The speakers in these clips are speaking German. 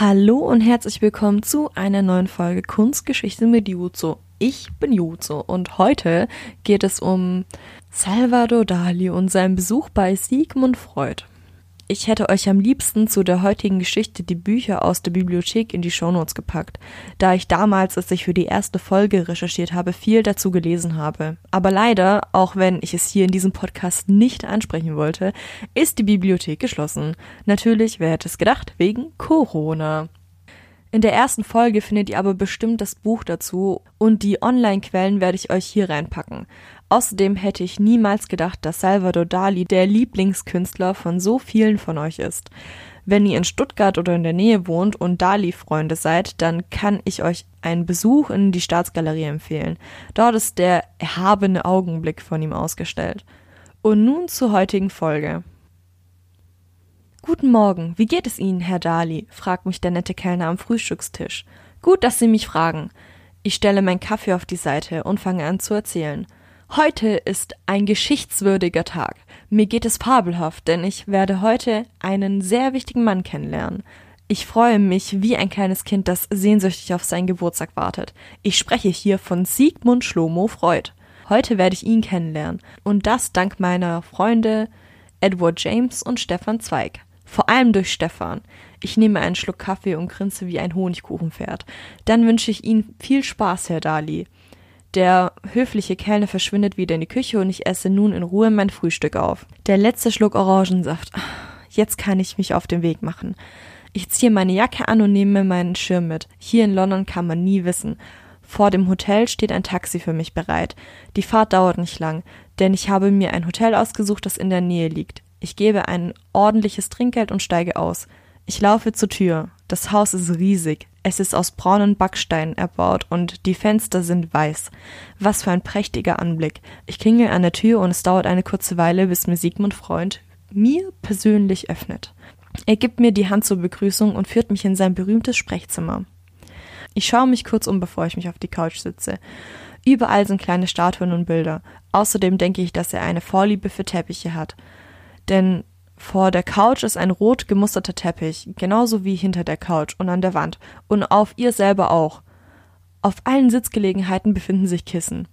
Hallo und herzlich willkommen zu einer neuen Folge Kunstgeschichte mit Juzo. Ich bin Juzo und heute geht es um Salvador Dali und seinen Besuch bei Sigmund Freud. Ich hätte euch am liebsten zu der heutigen Geschichte die Bücher aus der Bibliothek in die Shownotes gepackt, da ich damals, als ich für die erste Folge recherchiert habe, viel dazu gelesen habe. Aber leider, auch wenn ich es hier in diesem Podcast nicht ansprechen wollte, ist die Bibliothek geschlossen. Natürlich, wer hätte es gedacht, wegen Corona. In der ersten Folge findet ihr aber bestimmt das Buch dazu und die Online-Quellen werde ich euch hier reinpacken. Außerdem hätte ich niemals gedacht, dass Salvador Dali der Lieblingskünstler von so vielen von euch ist. Wenn ihr in Stuttgart oder in der Nähe wohnt und Dali-Freunde seid, dann kann ich euch einen Besuch in die Staatsgalerie empfehlen. Dort ist der erhabene Augenblick von ihm ausgestellt. Und nun zur heutigen Folge. Guten Morgen, wie geht es Ihnen, Herr Dali? fragt mich der nette Kellner am Frühstückstisch. Gut, dass Sie mich fragen. Ich stelle meinen Kaffee auf die Seite und fange an zu erzählen. Heute ist ein geschichtswürdiger Tag. Mir geht es fabelhaft, denn ich werde heute einen sehr wichtigen Mann kennenlernen. Ich freue mich wie ein kleines Kind, das sehnsüchtig auf seinen Geburtstag wartet. Ich spreche hier von Sigmund Schlomo Freud. Heute werde ich ihn kennenlernen. Und das dank meiner Freunde Edward James und Stefan Zweig. Vor allem durch Stefan. Ich nehme einen Schluck Kaffee und grinse wie ein Honigkuchenpferd. Dann wünsche ich Ihnen viel Spaß, Herr Dali. Der höfliche Kellner verschwindet wieder in die Küche und ich esse nun in Ruhe mein Frühstück auf. Der letzte Schluck Orangensaft. Jetzt kann ich mich auf den Weg machen. Ich ziehe meine Jacke an und nehme meinen Schirm mit. Hier in London kann man nie wissen. Vor dem Hotel steht ein Taxi für mich bereit. Die Fahrt dauert nicht lang, denn ich habe mir ein Hotel ausgesucht, das in der Nähe liegt. Ich gebe ein ordentliches Trinkgeld und steige aus. Ich laufe zur Tür. Das Haus ist riesig. Es ist aus braunen Backsteinen erbaut und die Fenster sind weiß. Was für ein prächtiger Anblick. Ich klingel an der Tür und es dauert eine kurze Weile, bis mir Sigmund Freund mir persönlich öffnet. Er gibt mir die Hand zur Begrüßung und führt mich in sein berühmtes Sprechzimmer. Ich schaue mich kurz um, bevor ich mich auf die Couch sitze. Überall sind kleine Statuen und Bilder. Außerdem denke ich, dass er eine Vorliebe für Teppiche hat. Denn vor der Couch ist ein rot gemusterter Teppich, genauso wie hinter der Couch und an der Wand und auf ihr selber auch. Auf allen Sitzgelegenheiten befinden sich Kissen.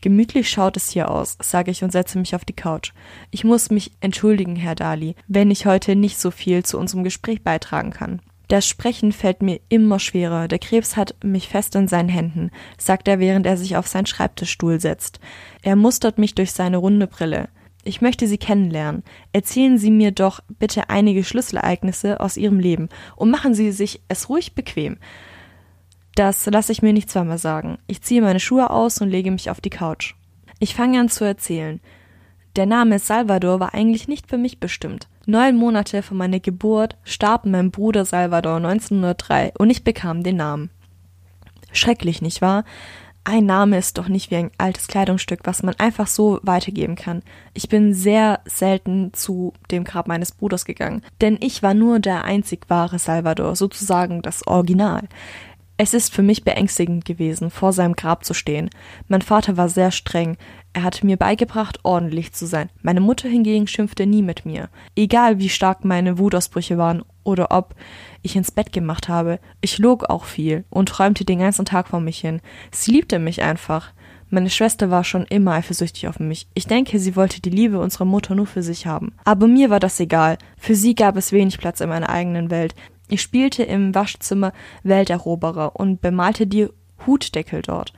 Gemütlich schaut es hier aus, sage ich und setze mich auf die Couch. Ich muss mich entschuldigen, Herr Dali, wenn ich heute nicht so viel zu unserem Gespräch beitragen kann. Das Sprechen fällt mir immer schwerer. Der Krebs hat mich fest in seinen Händen, sagt er, während er sich auf seinen Schreibtischstuhl setzt. Er mustert mich durch seine runde Brille. Ich möchte Sie kennenlernen. Erzählen Sie mir doch bitte einige Schlüsselereignisse aus Ihrem Leben und machen Sie sich es ruhig bequem. Das lasse ich mir nicht zweimal sagen. Ich ziehe meine Schuhe aus und lege mich auf die Couch. Ich fange an zu erzählen. Der Name Salvador war eigentlich nicht für mich bestimmt. Neun Monate vor meiner Geburt starb mein Bruder Salvador 1903 und ich bekam den Namen. Schrecklich, nicht wahr? Ein Name ist doch nicht wie ein altes Kleidungsstück, was man einfach so weitergeben kann. Ich bin sehr selten zu dem Grab meines Bruders gegangen, denn ich war nur der einzig wahre Salvador, sozusagen das Original. Es ist für mich beängstigend gewesen, vor seinem Grab zu stehen. Mein Vater war sehr streng. Er hatte mir beigebracht, ordentlich zu sein. Meine Mutter hingegen schimpfte nie mit mir. Egal wie stark meine Wutausbrüche waren oder ob ich ins Bett gemacht habe. Ich log auch viel und träumte den ganzen Tag vor mich hin. Sie liebte mich einfach. Meine Schwester war schon immer eifersüchtig auf mich. Ich denke, sie wollte die Liebe unserer Mutter nur für sich haben. Aber mir war das egal. Für sie gab es wenig Platz in meiner eigenen Welt. Ich spielte im Waschzimmer Welteroberer und bemalte die Hutdeckel dort.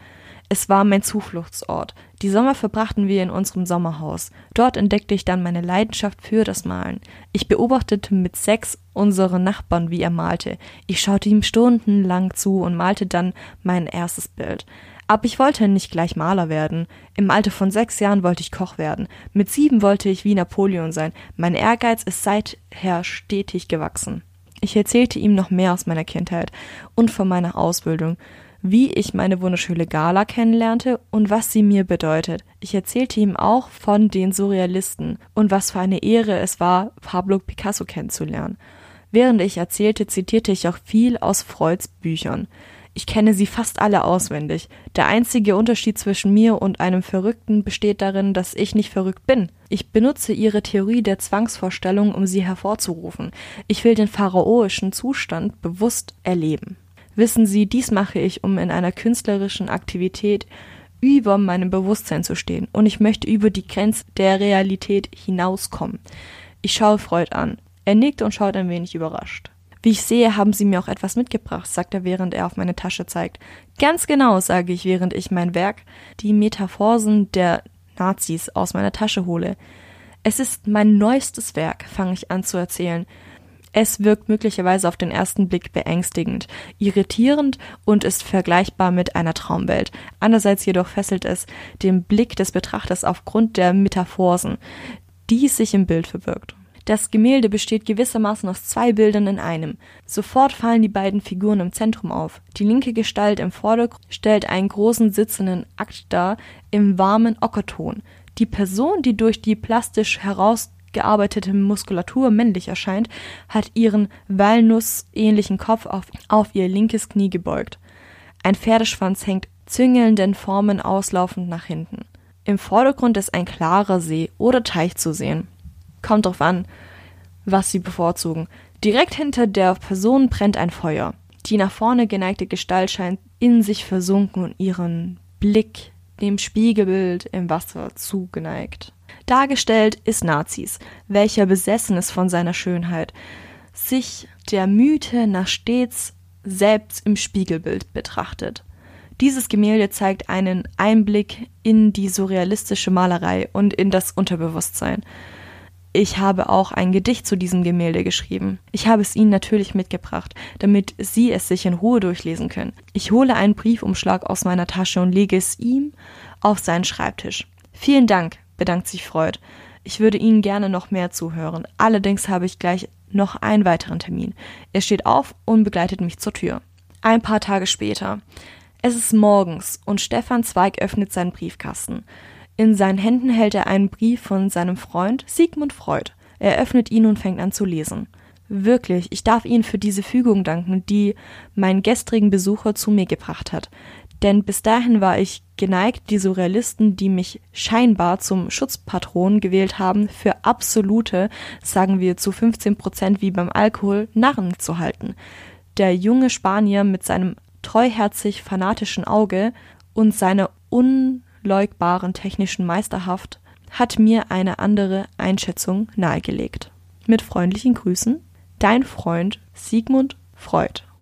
Es war mein Zufluchtsort. Die Sommer verbrachten wir in unserem Sommerhaus. Dort entdeckte ich dann meine Leidenschaft für das Malen. Ich beobachtete mit sechs unsere Nachbarn, wie er malte. Ich schaute ihm stundenlang zu und malte dann mein erstes Bild. Aber ich wollte nicht gleich Maler werden. Im Alter von sechs Jahren wollte ich Koch werden. Mit sieben wollte ich wie Napoleon sein. Mein Ehrgeiz ist seither stetig gewachsen. Ich erzählte ihm noch mehr aus meiner Kindheit und von meiner Ausbildung wie ich meine wunderschöne Gala kennenlernte und was sie mir bedeutet. Ich erzählte ihm auch von den Surrealisten und was für eine Ehre es war, Pablo Picasso kennenzulernen. Während ich erzählte, zitierte ich auch viel aus Freuds Büchern. Ich kenne sie fast alle auswendig. Der einzige Unterschied zwischen mir und einem Verrückten besteht darin, dass ich nicht verrückt bin. Ich benutze ihre Theorie der Zwangsvorstellung, um sie hervorzurufen. Ich will den pharaoischen Zustand bewusst erleben. Wissen Sie, dies mache ich, um in einer künstlerischen Aktivität über meinem Bewusstsein zu stehen und ich möchte über die Grenze der Realität hinauskommen. Ich schaue Freud an. Er nickt und schaut ein wenig überrascht. Wie ich sehe, haben Sie mir auch etwas mitgebracht, sagt er, während er auf meine Tasche zeigt. Ganz genau, sage ich, während ich mein Werk, die Metaphorsen der Nazis, aus meiner Tasche hole. Es ist mein neuestes Werk, fange ich an zu erzählen. Es wirkt möglicherweise auf den ersten Blick beängstigend, irritierend und ist vergleichbar mit einer Traumwelt. Andererseits jedoch fesselt es den Blick des Betrachters aufgrund der Metaphorsen, die sich im Bild verbirgt. Das Gemälde besteht gewissermaßen aus zwei Bildern in einem. Sofort fallen die beiden Figuren im Zentrum auf. Die linke Gestalt im Vordergrund stellt einen großen sitzenden Akt dar im warmen Ockerton. Die Person, die durch die plastisch herausgearbeitete Muskulatur männlich erscheint, hat ihren Walnussähnlichen Kopf auf, auf ihr linkes Knie gebeugt. Ein Pferdeschwanz hängt züngelnden Formen auslaufend nach hinten. Im Vordergrund ist ein klarer See oder Teich zu sehen. Kommt drauf an, was sie bevorzugen. Direkt hinter der Person brennt ein Feuer. Die nach vorne geneigte Gestalt scheint in sich versunken und ihren Blick dem Spiegelbild im Wasser zugeneigt. Dargestellt ist Nazis, welcher besessen ist von seiner Schönheit, sich der Mythe nach stets selbst im Spiegelbild betrachtet. Dieses Gemälde zeigt einen Einblick in die surrealistische Malerei und in das Unterbewusstsein. Ich habe auch ein Gedicht zu diesem Gemälde geschrieben. Ich habe es Ihnen natürlich mitgebracht, damit Sie es sich in Ruhe durchlesen können. Ich hole einen Briefumschlag aus meiner Tasche und lege es ihm auf seinen Schreibtisch. Vielen Dank, bedankt sich Freud. Ich würde Ihnen gerne noch mehr zuhören. Allerdings habe ich gleich noch einen weiteren Termin. Er steht auf und begleitet mich zur Tür. Ein paar Tage später. Es ist morgens und Stefan Zweig öffnet seinen Briefkasten. In seinen Händen hält er einen Brief von seinem Freund Sigmund Freud. Er öffnet ihn und fängt an zu lesen. Wirklich, ich darf Ihnen für diese Fügung danken, die meinen gestrigen Besucher zu mir gebracht hat. Denn bis dahin war ich geneigt, die Surrealisten, die mich scheinbar zum Schutzpatron gewählt haben, für absolute, sagen wir zu 15 Prozent wie beim Alkohol, Narren zu halten. Der junge Spanier mit seinem treuherzig fanatischen Auge und seiner un unleugbaren technischen Meisterhaft hat mir eine andere Einschätzung nahegelegt. Mit freundlichen Grüßen, dein Freund Sigmund Freud.